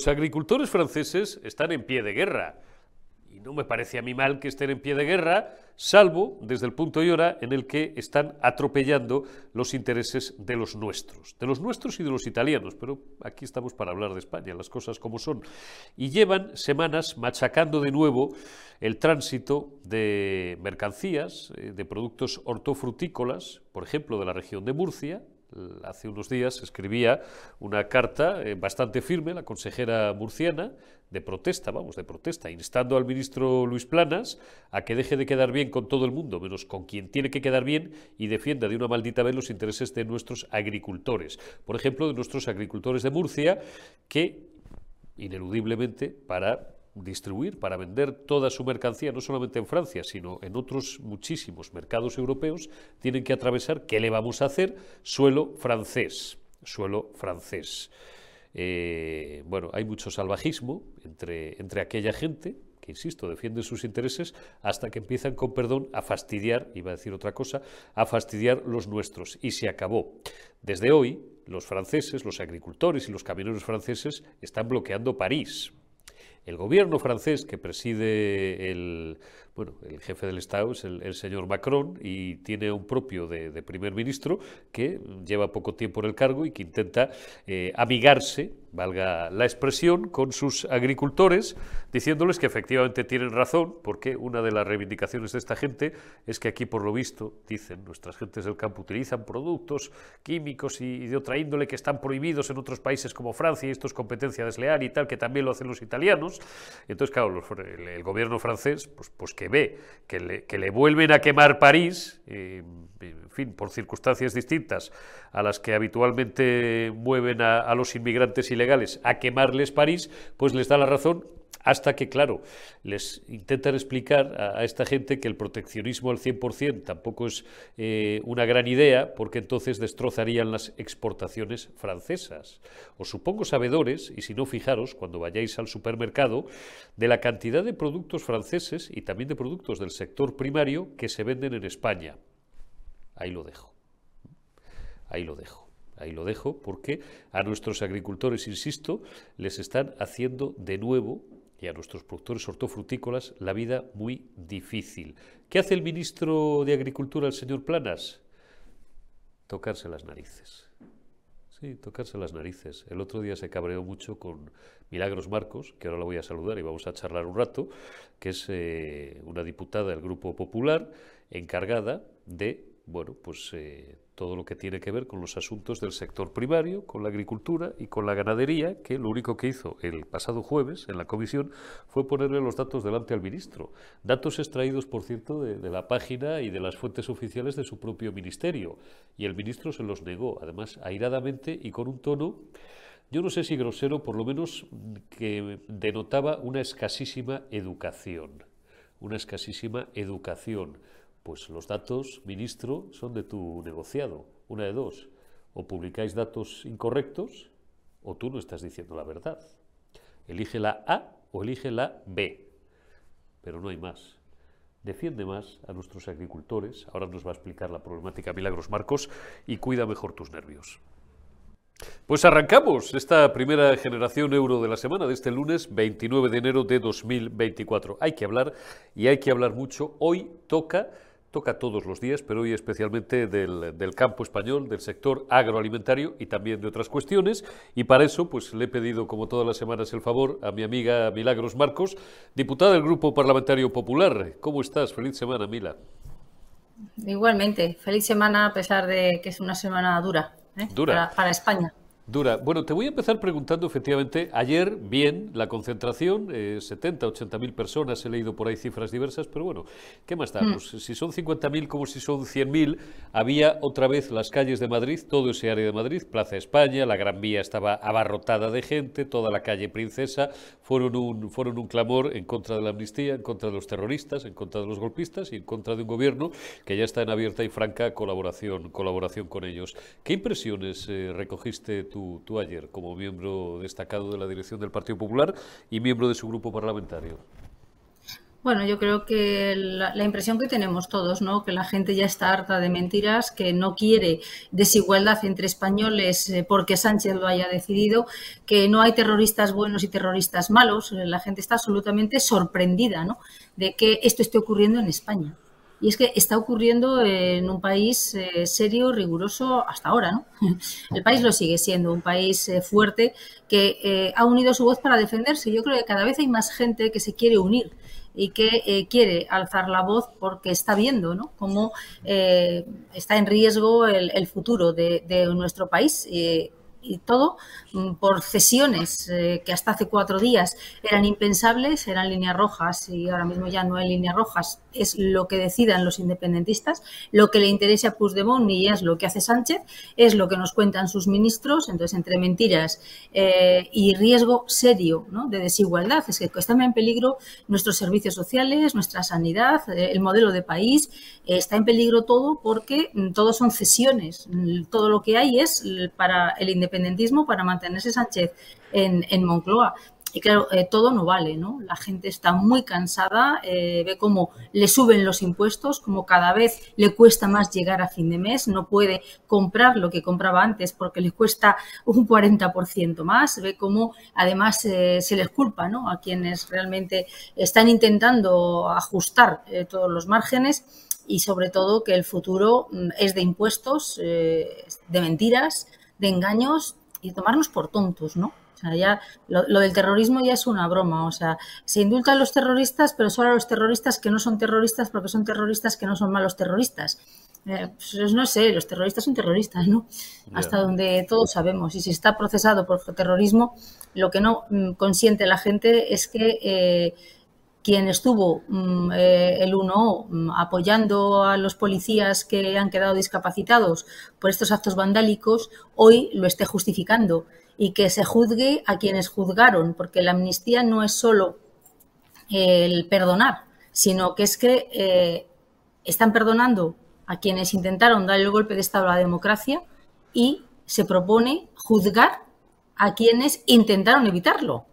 los agricultores franceses están en pie de guerra no me parece a mí mal que estén en pie de guerra, salvo desde el punto y hora en el que están atropellando los intereses de los nuestros, de los nuestros y de los italianos, pero aquí estamos para hablar de España, las cosas como son. Y llevan semanas machacando de nuevo el tránsito de mercancías, eh, de productos hortofrutícolas, por ejemplo, de la región de Murcia, hace unos días escribía una carta eh, bastante firme, la consejera murciana, de protesta, vamos, de protesta, instando al ministro Luis Planas a que deje de quedar bien con todo el mundo, menos con quien tiene que quedar bien y defienda de una maldita vez los intereses de nuestros agricultores. Por ejemplo, de nuestros agricultores de Murcia, que ineludiblemente para distribuir, para vender toda su mercancía, no solamente en Francia, sino en otros muchísimos mercados europeos, tienen que atravesar, ¿qué le vamos a hacer? Suelo francés, suelo francés. Eh, bueno, hay mucho salvajismo entre, entre aquella gente que, insisto, defiende sus intereses hasta que empiezan, con perdón, a fastidiar, iba a decir otra cosa, a fastidiar los nuestros. Y se acabó. Desde hoy, los franceses, los agricultores y los camioneros franceses están bloqueando París. El gobierno francés que preside el, bueno, el jefe del Estado es el, señor Macron y tiene un propio de, primer ministro que lleva poco tiempo en el cargo y que intenta eh, amigarse, valga la expresión, con sus agricultores, diciéndoles que efectivamente tienen razón, porque una de las reivindicaciones de esta gente es que aquí, por lo visto, dicen nuestras gentes del campo, utilizan productos químicos y, de otra índole que están prohibidos en otros países como Francia, y esto es competencia desleal y tal, que también lo hacen los italianos. Entonces, claro, el, el, gobierno francés, pues, pues que ve que le, vuelven a quemar París, en fin, por circunstancias distintas a las que habitualmente mueven a, los inmigrantes ilegales a quemarles París, pues les da la razón hasta que, claro, les intentan explicar a, esta gente que el proteccionismo al 100% tampoco es eh, una gran idea, porque entonces destrozarían las exportaciones francesas. Os supongo sabedores, y si no, fijaros, cuando vayáis al supermercado, de la cantidad de productos franceses y también de productos del sector primario que se venden en España. Ahí lo dejo. Ahí lo dejo. Ahí lo dejo porque a nuestros agricultores, insisto, les están haciendo de nuevo y a nuestros productores hortofrutícolas la vida muy difícil. ¿Qué hace el ministro de Agricultura, el señor Planas? Tocarse las narices. Sí, tocarse las narices. El otro día se cabreó mucho con Milagros Marcos, que ahora la voy a saludar y vamos a charlar un rato, que es eh, una diputada del Grupo Popular encargada de, bueno, pues eh, todo lo que tiene que ver con los asuntos del sector primario, con la agricultura y con la ganadería, que lo único que hizo el pasado jueves en la comisión fue ponerle los datos delante al ministro. Datos extraídos, por cierto, de, la página y de las fuentes oficiales de su propio ministerio. Y el ministro se los negó, además, airadamente y con un tono yo no sé si grosero, por lo menos que denotaba una escasísima educación, una escasísima educación. Pues los datos, ministro, son de tu negociado. Una de dos. O publicáis datos incorrectos o tú no estás diciendo la verdad. Elige la A o elige la B. Pero no hay más. Defiende más a nuestros agricultores. Ahora nos va a explicar la problemática Milagros Marcos y cuida mejor tus nervios. Pues arrancamos esta primera generación euro de la semana de este lunes 29 de enero de 2024. Hay que hablar y hay que hablar mucho. Hoy toca toca todos los días, pero hoy especialmente del, campo español, del sector agroalimentario y también de otras cuestiones. Y para eso, pues le he pedido, como todas las semanas, el favor a mi amiga Milagros Marcos, diputada del Grupo Parlamentario Popular. ¿Cómo estás? Feliz semana, Mila. Igualmente, feliz semana a pesar de que es una semana dura, ¿eh? dura. para España. Dura. Bueno, te voy a empezar preguntando, efectivamente, ayer, bien, la concentración, 70, 80 mil personas, he leído por ahí cifras diversas, pero bueno, ¿qué más da? Hmm. Pues, si son 50 mil como si son 100 mil, había otra vez las calles de Madrid, todo ese área de Madrid, Plaza España, la Gran Vía estaba abarrotada de gente, toda la calle Princesa, fueron un, fueron un clamor en contra de la amnistía, en contra de los terroristas, en contra de los golpistas y en contra de un gobierno que ya está en abierta y franca colaboración, colaboración con ellos. ¿Qué impresiones eh, recogiste tú? Tú, ayer como miembro destacado de la dirección del Partido Popular y miembro de su grupo parlamentario? Bueno, yo creo que la, impresión que tenemos todos, ¿no? Que la gente ya está harta de mentiras, que no quiere desigualdad entre españoles eh, porque Sánchez lo haya decidido, que no hay terroristas buenos y terroristas malos. La gente está absolutamente sorprendida, ¿no? De que esto esté ocurriendo en España. Y es que está ocurriendo en un país eh, serio, riguroso hasta ahora, ¿no? El país lo sigue siendo, un país eh, fuerte que ha unido su voz para defenderse. Yo creo que cada vez hay más gente que se quiere unir y que eh, quiere alzar la voz porque está viendo ¿no? cómo eh, está en riesgo el, futuro de, nuestro país. Eh, y todo mm, por cesiones eh, que hasta hace cuatro días eran impensables, eran líneas rojas y ahora mismo ya no hay líneas rojas, es lo que decidan los independentistas, lo que le interesa a Puigdemont y es lo que hace Sánchez, es lo que nos cuentan sus ministros, entonces entre mentiras eh, y riesgo serio de desigualdad, es que están en peligro nuestros servicios sociales, nuestra sanidad, eh, el modelo de país, está en peligro todo porque mm, todo son cesiones, todo lo que hay es para el independentismo independentismo para mantenerse Sánchez en, en Moncloa. Y claro, eh, todo no vale, ¿no? La gente está muy cansada, eh, ve cómo le suben los impuestos, como cada vez le cuesta más llegar a fin de mes, no puede comprar lo que compraba antes porque le cuesta un 40% más, ve cómo además eh, se les culpa, ¿no? A quienes realmente están intentando ajustar todos los márgenes y sobre todo que el futuro mm, es de impuestos, de mentiras, de engaños y tomarnos por tontos, ¿no? O sea, ya lo, del terrorismo ya es una broma. O sea, se indultan los terroristas, pero solo a los terroristas que no son terroristas porque son terroristas que no son malos terroristas. Eh, pues no sé, los terroristas son terroristas, ¿no? Hasta donde todos sabemos. Y si está procesado por terrorismo, lo que no mm, consiente la gente es que eh, quien estuvo mm, eh, el 1 mm, apoyando a los policías que han quedado discapacitados por estos actos vandálicos, hoy lo esté justificando. Y que se juzgue a quienes juzgaron, porque la amnistía no es solo el perdonar, sino que es que eh, están perdonando a quienes intentaron dar el golpe de Estado a la democracia y se propone juzgar a quienes intentaron evitarlo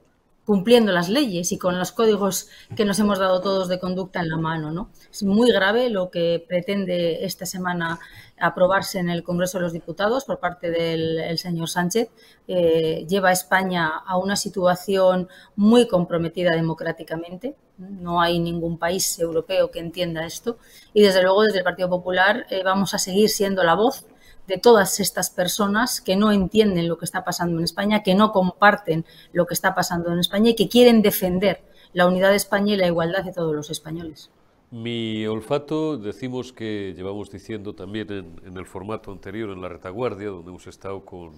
cumpliendo las leyes y con los códigos que nos hemos dado todos de conducta en la mano. ¿no? Es muy grave lo que pretende esta semana aprobarse en el Congreso de los Diputados por parte del señor Sánchez. Eh, lleva a España a una situación muy comprometida democráticamente. No hay ningún país europeo que entienda esto. Y desde luego, desde el Partido Popular, eh, vamos a seguir siendo la voz de todas estas personas que no entienden lo que está pasando en España, que no comparten lo que está pasando en España y que quieren defender la unidad de España y la igualdad de todos los españoles. Mi olfato, decimos que llevamos diciendo también en, en el formato anterior, en la retaguardia, donde hemos estado con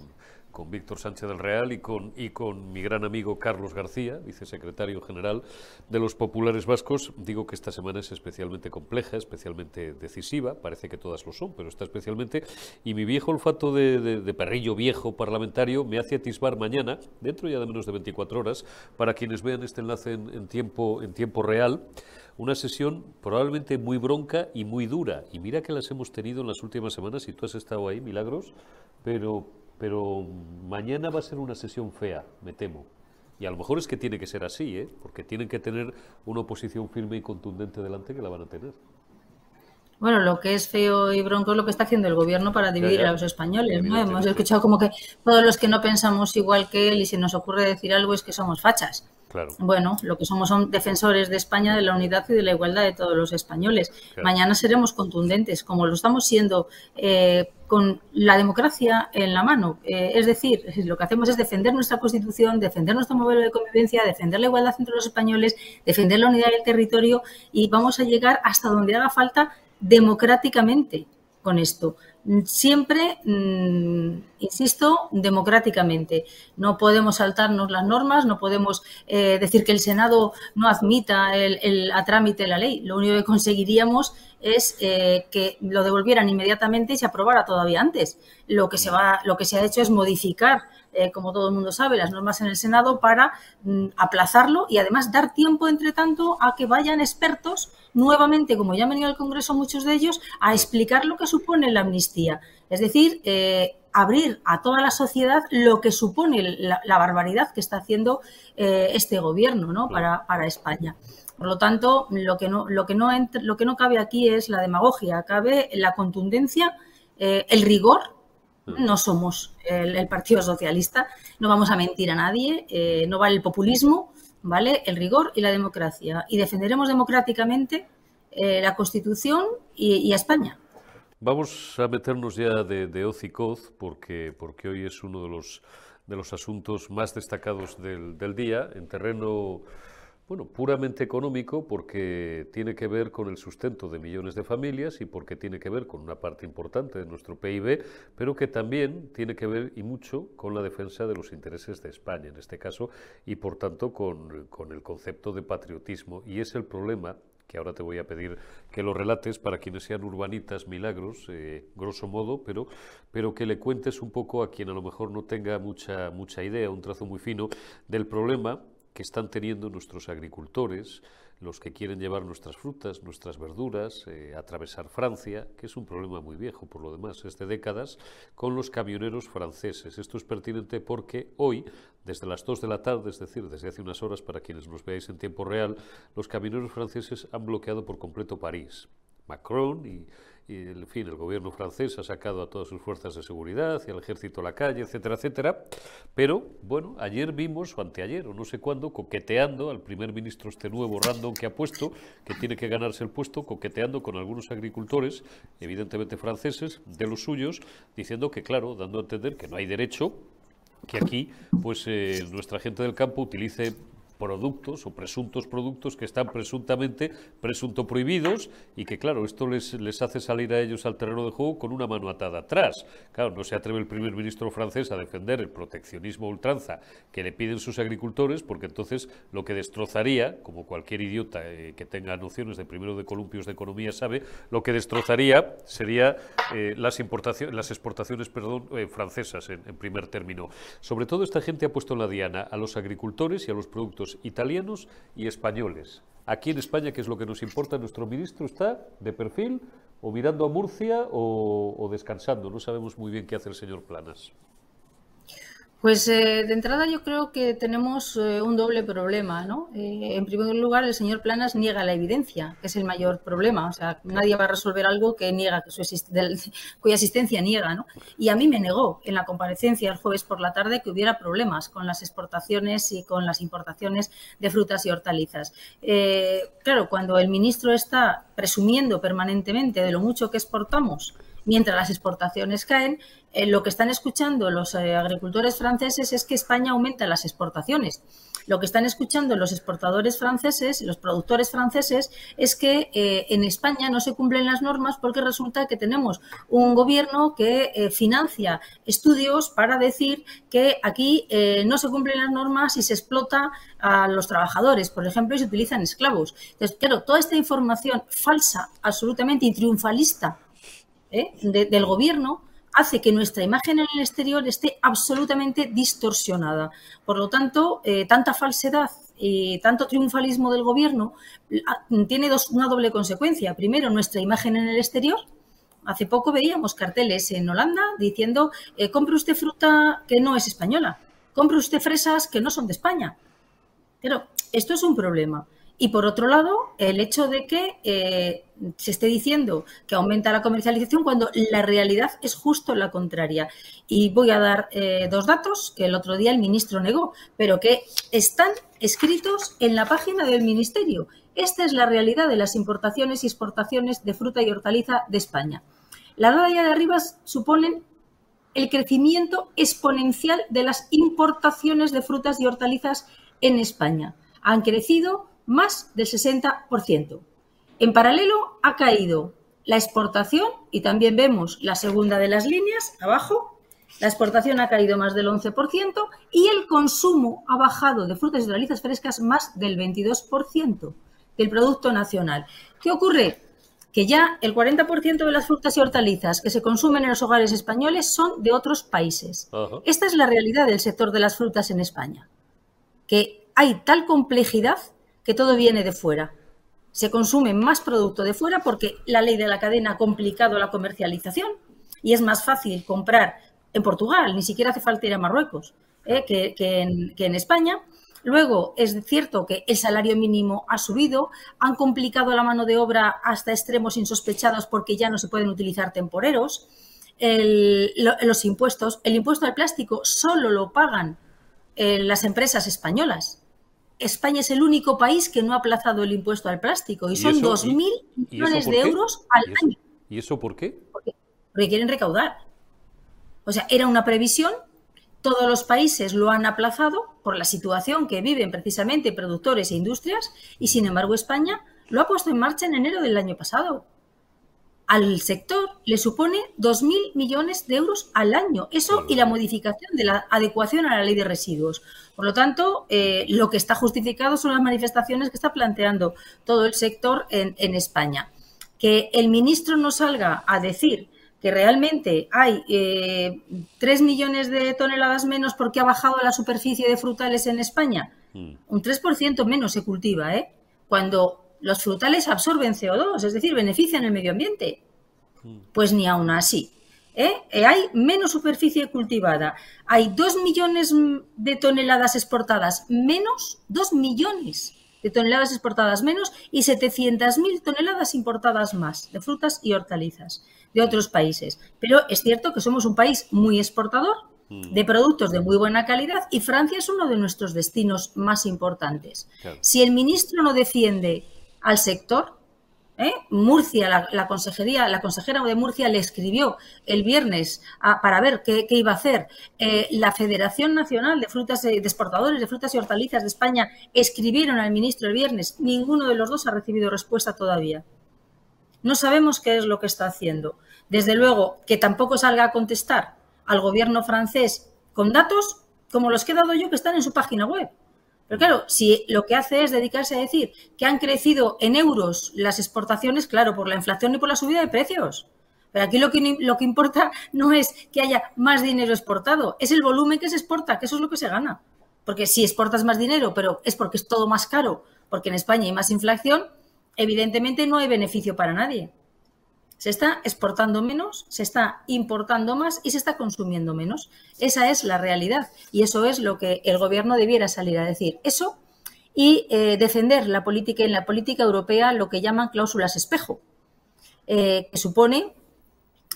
con Víctor Sánchez del Real y con, y con mi gran amigo Carlos García, vicesecretario general de los Populares Vascos. Digo que esta semana es especialmente compleja, especialmente decisiva, parece que todas lo son, pero está especialmente. Y mi viejo olfato de, perrillo viejo parlamentario me hace atisbar mañana, dentro ya de menos de 24 horas, para quienes vean este enlace en, tiempo, en tiempo real, una sesión probablemente muy bronca y muy dura. Y mira que las hemos tenido en las últimas semanas, y tú has estado ahí, Milagros, pero pero mañana va a ser una sesión fea, me temo. Y a lo mejor es que tiene que ser así, ¿eh? porque tienen que tener una oposición firme y contundente delante que la van a tener. Bueno, lo que es feo y bronco es lo que está haciendo el gobierno para dividir a los españoles. ¿no? Hemos escuchado como que todos los que no pensamos igual que él y si nos ocurre decir algo es que somos fachas. Bueno, lo que somos son defensores de España, de la unidad y de la igualdad de todos los españoles. Mañana seremos contundentes, como lo estamos siendo eh, con la democracia en la mano. Eh, es decir, lo que hacemos es defender nuestra Constitución, defender nuestro modelo de convivencia, defender la igualdad entre los españoles, defender la unidad del territorio y vamos a llegar hasta donde haga falta democráticamente con esto siempre, mm, insisto, democráticamente. No podemos saltarnos las normas, no podemos eh, decir que el Senado no admita el, a trámite la ley. Lo único que conseguiríamos es eh, que lo devolvieran inmediatamente y se aprobara todavía antes. Lo que se, va, lo que se ha hecho es modificar eh, como todo el mundo sabe, las normas en el Senado para mm, aplazarlo y además dar tiempo, entre tanto, a que vayan expertos nuevamente, como ya han venido al Congreso muchos de ellos, a explicar lo que supone la amnistía. Es decir, eh, abrir a toda la sociedad lo que supone la, barbaridad que está haciendo eh, este gobierno ¿no? para, para España. Por lo tanto, lo que no, lo que no, lo que no cabe aquí es la demagogia, cabe la contundencia, eh, el rigor. Mm. No somos el, Partido Socialista, no vamos a mentir a nadie, eh, no vale el populismo, vale el rigor y la democracia. Y defenderemos democráticamente eh, la Constitución y, a España. Vamos a meternos ya de, de hoz y coz, porque, porque hoy es uno de los, de los asuntos más destacados del, del día en terreno bueno, puramente económico porque tiene que ver con el sustento de millones de familias y porque tiene que ver con una parte importante de nuestro PIB, pero que también tiene que ver y mucho con la defensa de los intereses de España en este caso y por tanto con, el concepto de patriotismo. Y es el problema que ahora te voy a pedir que lo relates para quienes sean urbanitas milagros, eh, grosso modo, pero, pero que le cuentes un poco a quien a lo mejor no tenga mucha, mucha idea, un trazo muy fino del problema que están teniendo nuestros agricultores, los que quieren llevar nuestras frutas, nuestras verduras, eh, atravesar Francia, que es un problema muy viejo por lo demás, es de décadas, con los camioneros franceses. Esto es pertinente porque hoy, desde las 2 de la tarde, es decir, desde hace unas horas para quienes nos veáis en tiempo real, los camioneros franceses han bloqueado por completo París. Macron y y en fin, el gobierno francés ha sacado a todas sus fuerzas de seguridad y al ejército a la calle, etcétera, etcétera. Pero, bueno, ayer vimos, o anteayer, o no sé cuándo, coqueteando al primer ministro este nuevo random que ha puesto, que tiene que ganarse el puesto, coqueteando con algunos agricultores, evidentemente franceses, de los suyos, diciendo que, claro, dando a entender que no hay derecho que aquí pues eh, nuestra gente del campo utilice productos o presuntos productos que están presuntamente presunto prohibidos y que claro, esto les, les hace salir a ellos al terreno de juego con una mano atada atrás. Claro, no se atreve el primer ministro francés a defender el proteccionismo ultranza que le piden sus agricultores porque entonces lo que destrozaría, como cualquier idiota eh, que tenga nociones de primero de columpios de economía sabe, lo que destrozaría sería eh, las importaciones, las exportaciones, perdón, eh, francesas en, en primer término. Sobre todo esta gente ha puesto en la diana a los agricultores y a los productos italianos y españoles. Aquí en España, ¿qué es lo que nos importa? Nuestro ministro está de perfil o mirando a Murcia o descansando. No sabemos muy bien qué hace el señor Planas. Pues eh, de entrada yo creo que tenemos eh, un doble problema, ¿no? Eh, en primer lugar, el señor Planas niega la evidencia, que es el mayor problema. O sea, nadie va a resolver algo que niega, su cuya existencia niega, ¿no? Y a mí me negó en la comparecencia el jueves por la tarde que hubiera problemas con las exportaciones y con las importaciones de frutas y hortalizas. claro, cuando el ministro está presumiendo permanentemente de lo mucho que exportamos, mientras las exportaciones caen, eh, lo que están escuchando los eh, agricultores franceses es que España aumenta las exportaciones. Lo que están escuchando los exportadores franceses, los productores franceses, es que eh, en España no se cumplen las normas porque resulta que tenemos un gobierno que financia estudios para decir que aquí no se cumplen las normas y se explota a los trabajadores, por ejemplo, y se utilizan esclavos. Entonces, claro, toda esta información falsa, absolutamente y triunfalista del gobierno, hace que nuestra imagen en el exterior esté absolutamente distorsionada. Por lo tanto, eh, tanta falsedad y tanto triunfalismo del gobierno ah, tiene una doble consecuencia. Primero, nuestra imagen en el exterior. Hace poco veíamos carteles en Holanda diciendo, eh, compre usted fruta que no es española, compre usted fresas que no son de España. Pero esto es un problema. Y por otro lado, el hecho de que eh, se esté diciendo que aumenta la comercialización cuando la realidad es justo la contraria. Y voy a dar eh, dos datos que el otro día el ministro negó, pero que están escritos en la página del ministerio. Esta es la realidad de las importaciones y exportaciones de fruta y hortaliza de España. La raya de arriba suponen el crecimiento exponencial de las importaciones de frutas y hortalizas en España. Han crecido más del 60%. En paralelo ha caído la exportación y también vemos la segunda de las líneas abajo. La exportación ha caído más del 11% y el consumo ha bajado de frutas y hortalizas frescas más del 22% del Producto Nacional. ¿Qué ocurre? Que ya el 40% de las frutas y hortalizas que se consumen en los hogares españoles son de otros países. Esta es la realidad del sector de las frutas en España. Que hay tal complejidad que todo viene de fuera. Se consume más producto de fuera porque la ley de la cadena ha complicado la comercialización y es más fácil comprar en Portugal, ni siquiera hace falta ir a Marruecos, ¿eh? que, en, España. Luego, es cierto que el salario mínimo ha subido, han complicado la mano de obra hasta extremos insospechados porque ya no se pueden utilizar temporeros. los impuestos, el impuesto al plástico solo lo pagan eh, las empresas españolas. España es el único país que no ha aplazado el impuesto al plástico y, son 2.000 millones de euros al año. ¿Y eso por qué? Porque, quieren recaudar. O sea, era una previsión, todos los países lo han aplazado por la situación que viven precisamente productores e industrias y sin embargo España lo ha puesto en marcha en enero del año pasado al sector le supone 2.000 millones de euros al año. Eso y la modificación de la adecuación a la ley de residuos. Por lo tanto, eh, lo que está justificado son las manifestaciones que está planteando todo el sector en, España. Que el ministro no salga a decir que realmente hay eh, 3 millones de toneladas menos porque ha bajado la superficie de frutales en España. Mm. Un 3% menos se cultiva, ¿eh? Cuando los frutales absorben CO2, es decir, benefician el medio ambiente. Pues ni aún así. ¿eh? Eh, hay menos superficie cultivada. Hay dos millones de toneladas exportadas menos, dos millones de toneladas exportadas menos y 700.000 toneladas importadas más de frutas y hortalizas de otros países. Pero es cierto que somos un país muy exportador mm. de productos de muy buena calidad y Francia es uno de nuestros destinos más importantes. Si el ministro no defiende al sector. ¿eh? Murcia, la, consejería, la consejera de Murcia le escribió el viernes para ver qué, iba a hacer. Eh, la Federación Nacional de Frutas de Exportadores de Frutas y Hortalizas de España escribieron al ministro el viernes. Ninguno de los dos ha recibido respuesta todavía. No sabemos qué es lo que está haciendo. Desde luego, que tampoco salga a contestar al gobierno francés con datos como los que he dado yo que están en su página web. Pero claro, si lo que hace es dedicarse a decir que han crecido en euros las exportaciones, claro, por la inflación y por la subida de precios. Pero aquí lo que, lo que importa no es que haya más dinero exportado, es el volumen que se exporta, que eso es lo que se gana. Porque si exportas más dinero, pero es porque es todo más caro, porque en España hay más inflación, evidentemente no hay beneficio para nadie. Se está exportando menos, se está importando más y se está consumiendo menos. Esa es la realidad y eso es lo que el gobierno debiera salir a decir. Eso y eh, defender la política en la política europea lo que llaman cláusulas espejo, eh, que supone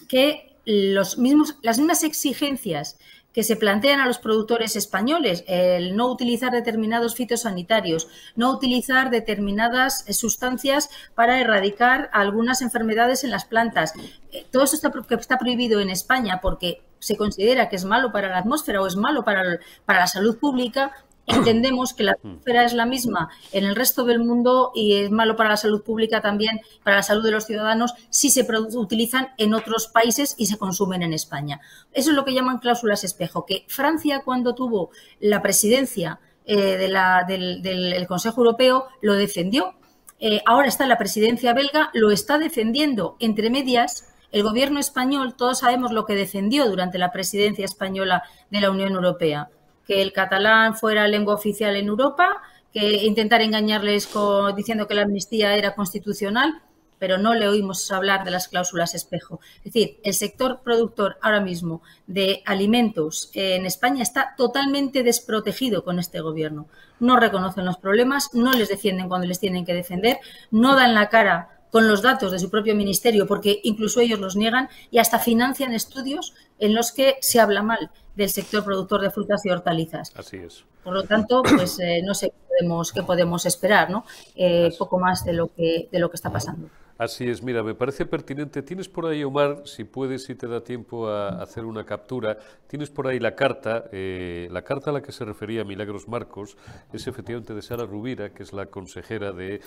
que los mismos, las mismas exigencias que se plantean a los productores españoles, el no utilizar determinados fitosanitarios, no utilizar determinadas sustancias para erradicar algunas enfermedades en las plantas. Eh, todo está, está prohibido en España porque se considera que es malo para la atmósfera o es malo para, para la salud pública, entendemos que la mm. atmósfera es la misma en el resto del mundo y es malo para la salud pública también, para la salud de los ciudadanos, si se utilizan en otros países y se consumen en España. Eso es lo que llaman cláusulas espejo, que Francia cuando tuvo la presidencia eh, del, Consejo Europeo lo defendió. Eh, ahora está la presidencia belga, lo está defendiendo. Entre medias, el gobierno español, todos sabemos lo que defendió durante la presidencia española de la Unión Europea que el catalán fuera lengua oficial en Europa, que intentar engañarles diciendo que la amnistía era constitucional, pero no le oímos hablar de las cláusulas espejo. Es decir, el sector productor ahora mismo de alimentos en España está totalmente desprotegido con este gobierno. No reconocen los problemas, no les defienden cuando les tienen que defender, no dan la cara con los datos de su propio ministerio, porque incluso ellos los niegan, y hasta financian estudios en los que se habla mal del sector productor de frutas y hortalizas. Así es. Por lo tanto, pues eh, no sé qué podemos, qué podemos esperar, ¿no? Eh, poco más de lo que de lo que está pasando. Así es, mira, me parece pertinente. Tienes por ahí, Omar, si puedes, si te da tiempo a hacer una captura, tienes por ahí la carta, eh, la carta a la que se refería Milagros Marcos, es efectivamente de Sara Rubira, que es la consejera de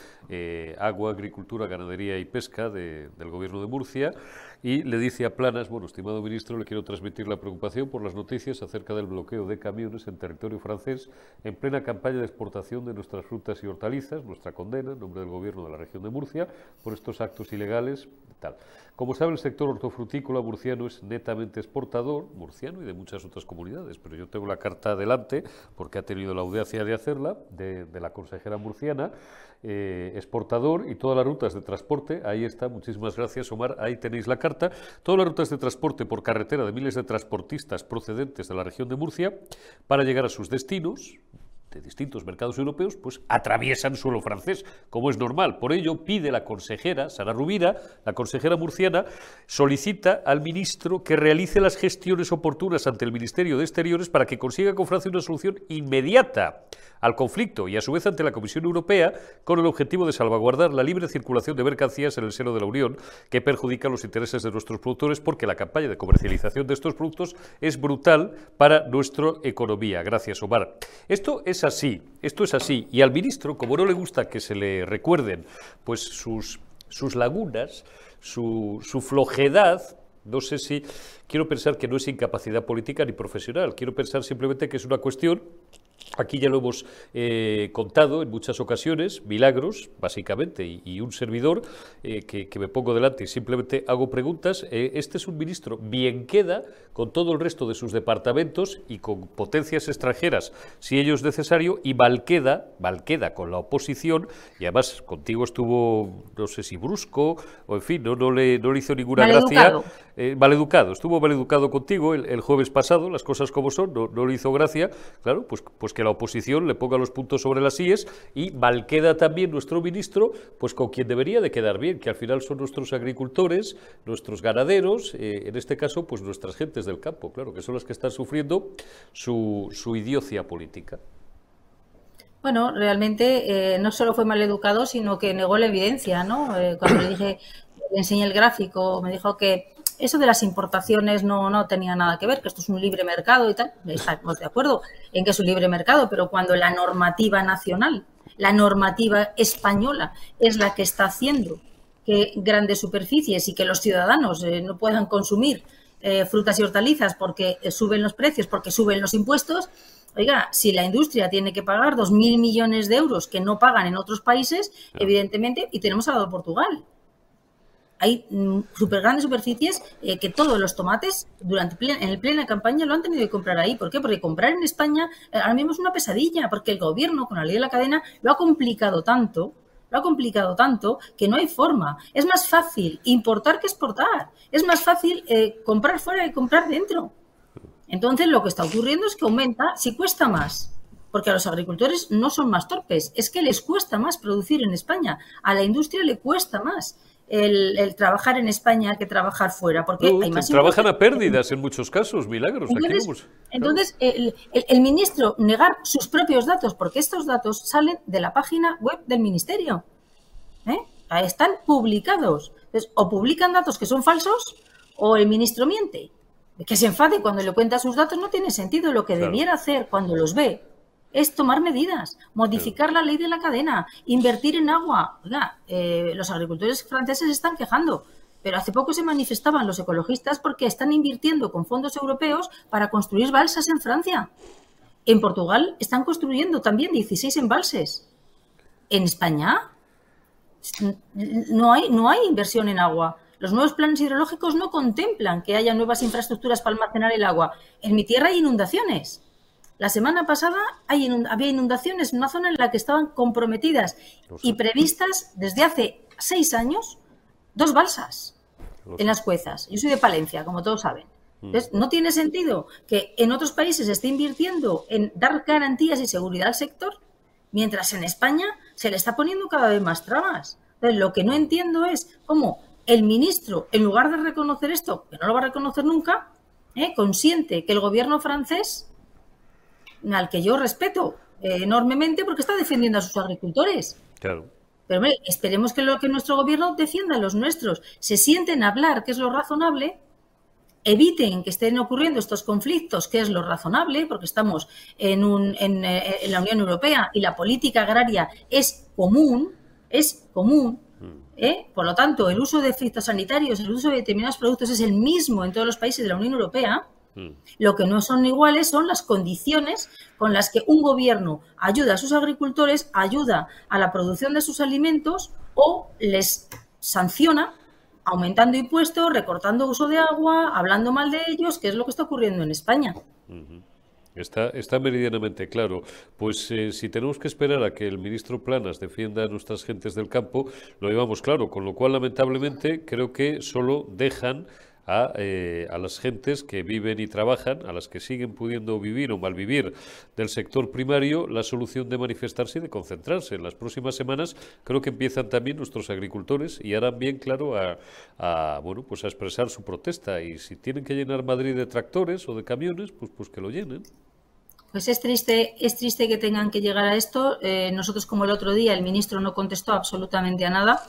Agua, Agricultura, Ganadería y Pesca del Gobierno de Murcia, y le dice a Planas, bueno, estimado ministro, le quiero transmitir la preocupación por las noticias acerca del bloqueo de camiones en territorio francés en plena campaña de exportación de nuestras frutas y hortalizas, nuestra condena en nombre del gobierno de la región de Murcia por estos actos ilegales. Tal. Como sabe, el sector hortofrutícola murciano es netamente exportador, murciano y de muchas otras comunidades, pero yo tengo la carta adelante porque ha tenido la audacia de hacerla, de, de la consejera murciana, eh, exportador y todas las rutas de transporte. Ahí está, muchísimas gracias Omar, ahí tenéis la carta. Todas las rutas de transporte por carretera de miles de transportistas procedentes de la región de Murcia para llegar a sus destinos, de distintos mercados europeos, pues atraviesan suelo francés, como es normal. Por ello, pide la consejera, Sara Rubira, la consejera murciana, solicita al ministro que realice las gestiones oportunas ante el Ministerio de Exteriores para que consiga con Francia una solución inmediata al conflicto y a su vez ante la Comisión Europea con el objetivo de salvaguardar la libre circulación de mercancías en el seno de la Unión que perjudica los intereses de nuestros productores porque la campaña de comercialización de estos productos es brutal para nuestra economía. Gracias, Omar. Esto es así, esto es así y al ministro, como no le gusta que se le recuerden pues sus, sus lagunas, su, su flojedad, no sé si quiero pensar que no es incapacidad política ni profesional, quiero pensar simplemente que es una cuestión Aquí ya lo hemos eh, contado en muchas ocasiones, milagros, básicamente, y, un servidor eh, que, me pongo delante y simplemente hago preguntas. Eh, este es un ministro bien queda con todo el resto de sus departamentos y con potencias extranjeras, si ello es necesario, y Valqueda, Valqueda con la oposición, y además contigo estuvo, no sé si brusco, o en fin, no, no, le, no le hizo ninguna gracia. maleducado, estuvo maleducado contigo el, jueves pasado, las cosas como son, no, no le hizo gracia, claro, pues, pues que la oposición le ponga los puntos sobre las IES y mal queda también nuestro ministro, pues con quien debería de quedar bien, que al final son nuestros agricultores, nuestros ganaderos, eh, en este caso, pues nuestras gentes del campo, claro, que son las que están sufriendo su, su idiocia política. Bueno, realmente eh, no solo fue mal educado, sino que negó la evidencia, ¿no? Eh, cuando le dije, le enseñé el gráfico, me dijo que eso de las importaciones no, no tenía nada que ver, que esto es un libre mercado y tal. Estamos de acuerdo en que es un libre mercado, pero cuando la normativa nacional, la normativa española es la que está haciendo que grandes superficies y que los ciudadanos eh, no puedan consumir eh, frutas y hortalizas porque eh, suben los precios, porque suben los impuestos, Oiga, si la industria tiene que pagar 2.000 millones de euros que no pagan en otros países, evidentemente, y tenemos al lado Portugal, hay mm, super grandes superficies eh, que todos los tomates durante en el plena campaña lo han tenido que comprar ahí. ¿Por qué? Porque comprar en España eh, ahora mismo es una pesadilla, porque el gobierno con la ley de la cadena lo ha complicado tanto, lo ha complicado tanto que no hay forma. Es más fácil importar que exportar. Es más fácil eh, comprar fuera que comprar dentro. Entonces lo que está ocurriendo es que aumenta, si cuesta más, porque a los agricultores no son más torpes, es que les cuesta más producir en España, a la industria le cuesta más el, trabajar en España que trabajar fuera. Porque hay más trabajan a pérdidas en muchos casos, milagros. Entonces, el, ministro negar sus propios datos, porque estos datos salen de la página web del ministerio. ¿eh? Están publicados. Entonces, o publican datos que son falsos o el ministro miente. Que se enfade cuando le cuenta sus datos no tiene sentido. Lo que debiera hacer cuando los ve es tomar medidas, modificar la ley de la cadena, invertir en agua. Eh, los agricultores franceses están quejando, pero hace poco se manifestaban los ecologistas porque están invirtiendo con fondos europeos para construir balsas en Francia. En Portugal están construyendo también 16 embalses. En España no hay, no hay inversión en agua. Los nuevos planes hidrológicos no contemplan que haya nuevas infraestructuras para almacenar el agua. En mi tierra hay inundaciones. La semana pasada había inundaciones en una zona en la que estaban comprometidas y previstas desde hace seis años dos balsas en las cuezas. Yo soy de Palencia, como todos saben. Mm. Entonces, no tiene sentido que en otros países se esté invirtiendo en dar garantías y seguridad al sector, mientras en España se le está poniendo cada vez más trabas. Entonces, lo que no entiendo es cómo el ministro, en lugar de reconocer esto, que no lo va a reconocer nunca, ¿eh? consiente que el gobierno francés al que yo respeto eh, enormemente porque está defendiendo a sus agricultores. Claro. Pero esperemos que, lo, que nuestro gobierno defienda a los nuestros, se sienten a hablar, que es lo razonable, eviten que estén ocurriendo estos conflictos, que es lo razonable, porque estamos en, un, en, eh, en la Unión Europea y la política agraria es común, es común, mm. ¿eh? Por lo tanto, el uso de fitosanitarios, el uso de determinados productos es el mismo en todos los países de la Unión Europea. Mm. Lo que no son iguales son las condiciones con las que un gobierno ayuda a sus agricultores, ayuda a la producción de sus alimentos o les sanciona aumentando impuestos, recortando uso de agua, hablando mal de ellos, que es lo que está ocurriendo en España. Está, está meridianamente claro. Pues eh, si tenemos que esperar a que el ministro Planas defienda a nuestras gentes del campo, lo llevamos claro, con lo cual lamentablemente creo que solo dejan a, eh, a, las gentes que viven y trabajan, a las que siguen pudiendo vivir o malvivir del sector primario, la solución de manifestarse y de concentrarse. En las próximas semanas creo que empiezan también nuestros agricultores y harán bien claro a, a, bueno, pues a expresar su protesta. Y si tienen que llenar Madrid de tractores o de camiones, pues, pues que lo llenen. Pues es triste, es triste que tengan que llegar a esto. Eh, nosotros, como el otro día, el ministro no contestó absolutamente a nada.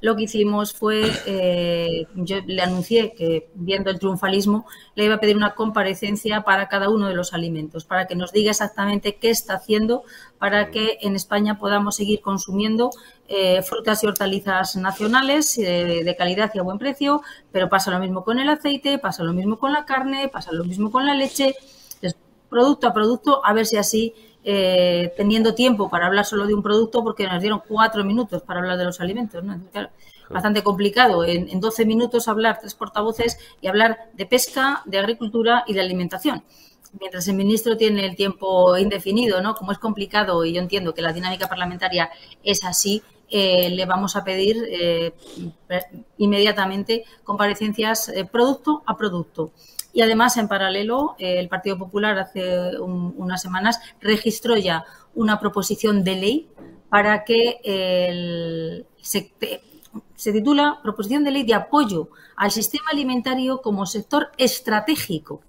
Lo que hicimos fue, eh, yo le anuncié que viendo el triunfalismo, le iba a pedir una comparecencia para cada uno de los alimentos, para que nos diga exactamente qué está haciendo para que en España podamos seguir consumiendo eh, frutas y hortalizas nacionales de calidad y a buen precio, pero pasa lo mismo con el aceite, pasa lo mismo con la carne, pasa lo mismo con la leche. Producto a producto, a ver si así, eh, teniendo tiempo para hablar solo de un producto, porque nos dieron cuatro minutos para hablar de los alimentos, ¿no? bastante complicado en, en 12 minutos hablar tres portavoces y hablar de pesca, de agricultura y de alimentación mientras el ministro tiene el tiempo indefinido, ¿no? Como es complicado y yo entiendo que la dinámica parlamentaria es así, eh, le vamos a pedir eh, inmediatamente comparecencias eh, producto a producto. Y además, en paralelo, el Partido Popular hace unas semanas registró ya una proposición de ley para que el, se, titula Proposición de Ley de Apoyo al Sistema Alimentario como Sector Estratégico,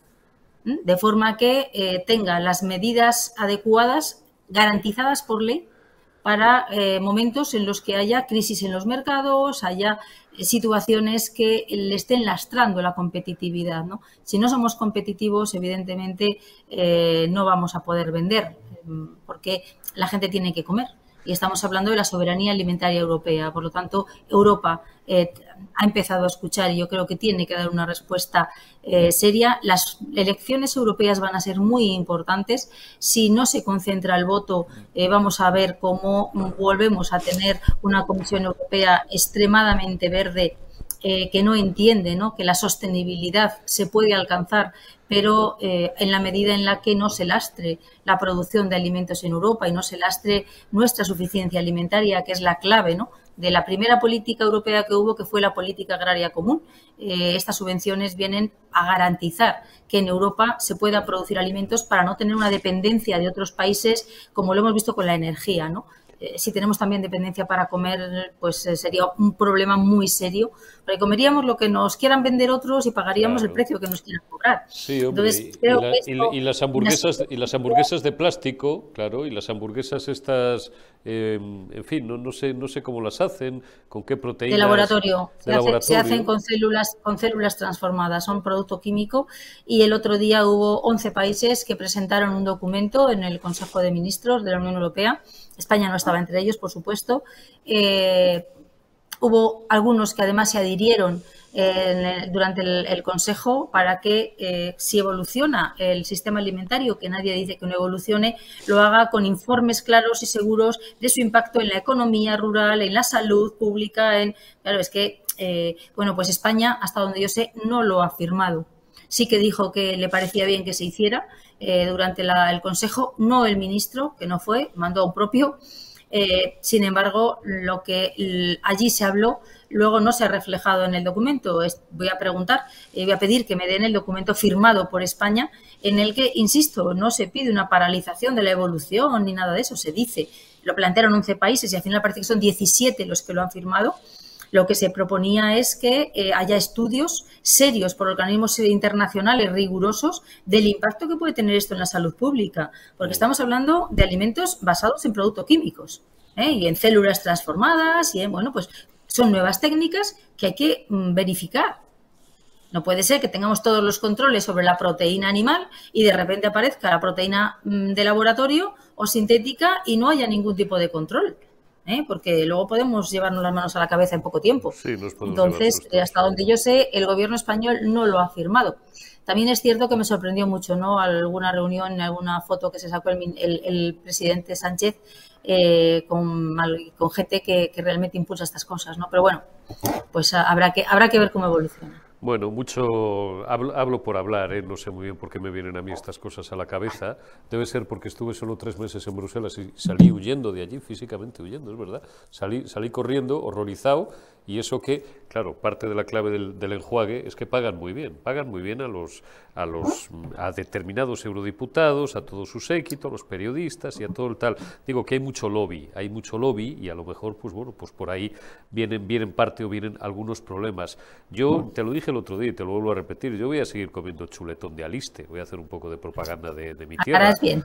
de forma que eh, tenga las medidas adecuadas garantizadas por ley para eh, momentos en los que haya crisis en los mercados, haya eh, situaciones que le estén lastrando la competitividad. Si no somos competitivos, evidentemente eh, no vamos a poder vender, porque la gente tiene que comer y estamos hablando de la soberanía alimentaria europea. Por lo tanto, Europa ha empezado a escuchar y yo creo que tiene que dar una respuesta eh, seria. Las elecciones europeas van a ser muy importantes. Si no se concentra el voto, eh, vamos a ver cómo volvemos a tener una Comisión Europea extremadamente verde eh, que no entiende ¿no? que la sostenibilidad se puede alcanzar, pero en la medida en la que no se lastre la producción de alimentos en Europa y no se lastre nuestra suficiencia alimentaria, que es la clave ¿no? De la primera política europea que hubo, que fue la política agraria común. Eh, estas subvenciones vienen a garantizar que en Europa se pueda producir alimentos para no tener una dependencia de otros países, como lo hemos visto con la energía. Eh, si tenemos también dependencia para comer, pues eh, sería un problema muy serio, porque comeríamos lo que nos quieran vender otros y pagaríamos el precio que nos quieran cobrar. Sí, hombre, y, las hamburguesas y las hamburguesas de plástico, claro, y las hamburguesas estas, em, en fin, no, no sé no sé cómo las hacen, con qué proteínas. De laboratorio. se, hacen con células con células transformadas, son producto químico y el otro día hubo 11 países que presentaron un documento en el Consejo de Ministros de la Unión Europea España no estaba entre ellos, por supuesto. Eh, hubo algunos que además se adhirieron eh, durante el, Consejo para que eh, si evoluciona el sistema alimentario, que nadie dice que no evolucione, lo haga con informes claros y seguros de su impacto en la economía rural, en la salud pública. En, claro, es que, bueno, pues España, hasta donde yo sé, no lo ha firmado sí que dijo que le parecía bien que se hiciera eh, durante el Consejo, no el ministro, que no fue, mandó a un propio. Eh, sin embargo, lo que allí se habló luego no se ha reflejado en el documento. voy a preguntar, eh, voy a pedir que me den el documento firmado por España, en el que, insisto, no se pide una paralización de la evolución ni nada de eso. Se dice, lo plantearon 11 países y al final parece que son 17 los que lo han firmado. Lo que se proponía es que eh, haya estudios serios por organismos internacionales rigurosos del impacto que puede tener esto en la salud pública, porque estamos hablando de alimentos basados en productos químicos ¿eh? y en células transformadas y en, bueno, pues son nuevas técnicas que hay que mm, verificar. No puede ser que tengamos todos los controles sobre la proteína animal y de repente aparezca la proteína mm, de laboratorio o sintética y no haya ningún tipo de control. ¿Eh? porque luego podemos llevarnos las manos a la cabeza en poco tiempo. Entonces, hasta donde yo sé, el gobierno español no lo ha firmado. También es cierto que me sorprendió mucho, ¿no? Alguna reunión, alguna foto que se sacó el, presidente Sánchez eh, con, gente que, que, realmente impulsa estas cosas, ¿no? Pero bueno, pues habrá que, habrá que ver cómo evoluciona. Bueno, mucho hablo, por hablar, ¿eh? no sé muy bien por qué me vienen a mí estas cosas a la cabeza. Debe ser porque estuve solo tres meses en Bruselas y salí huyendo de allí, físicamente huyendo, es verdad. Salí, salí corriendo, horrorizado, y eso que, claro, parte de la clave del, del enjuague es que pagan muy bien, pagan muy bien a los, a los a determinados eurodiputados, a todo su séquito, a los periodistas y a todo el tal. Digo que hay mucho lobby, hay mucho lobby y a lo mejor, pues bueno, pues por ahí vienen, vienen parte o vienen algunos problemas. Yo te lo dije el otro día y te lo vuelvo a repetir, yo voy a seguir comiendo chuletón de aliste, voy a hacer un poco de propaganda de, mi tierra. bien.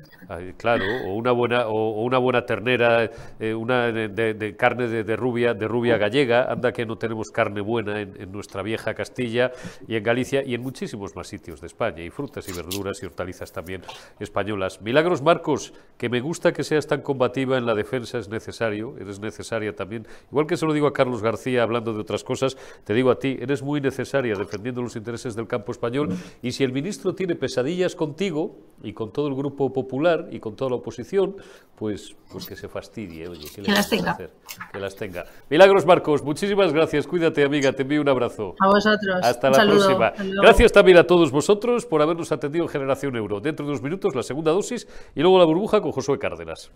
Claro, o una buena, o, una buena ternera, eh, una de, carne de, rubia, de rubia gallega, anda que no tenemos carne buena en, en nuestra vieja Castilla y en Galicia y en muchísimos más sitios de España, y frutas y verduras y hortalizas también españolas. Milagros Marcos, que me gusta que seas tan combativa en la defensa, es necesario, eres necesaria también. Igual que se lo digo a Carlos García hablando de otras cosas, te digo a ti, eres muy necesaria defendiendo los intereses del campo español y si el ministro tiene pesadillas contigo y con todo el grupo popular y con toda la oposición, pues, pues que se fastidie, oye, que, las tenga. Hacer? Que las tenga. Milagros Marcos, muchísimas gracias, cuídate amiga, te envío un abrazo. A vosotros. Hasta la próxima. Gracias también a todos vosotros por habernos atendido en Generación Euro. Dentro de unos minutos la segunda dosis y luego la burbuja con Josué Cárdenas.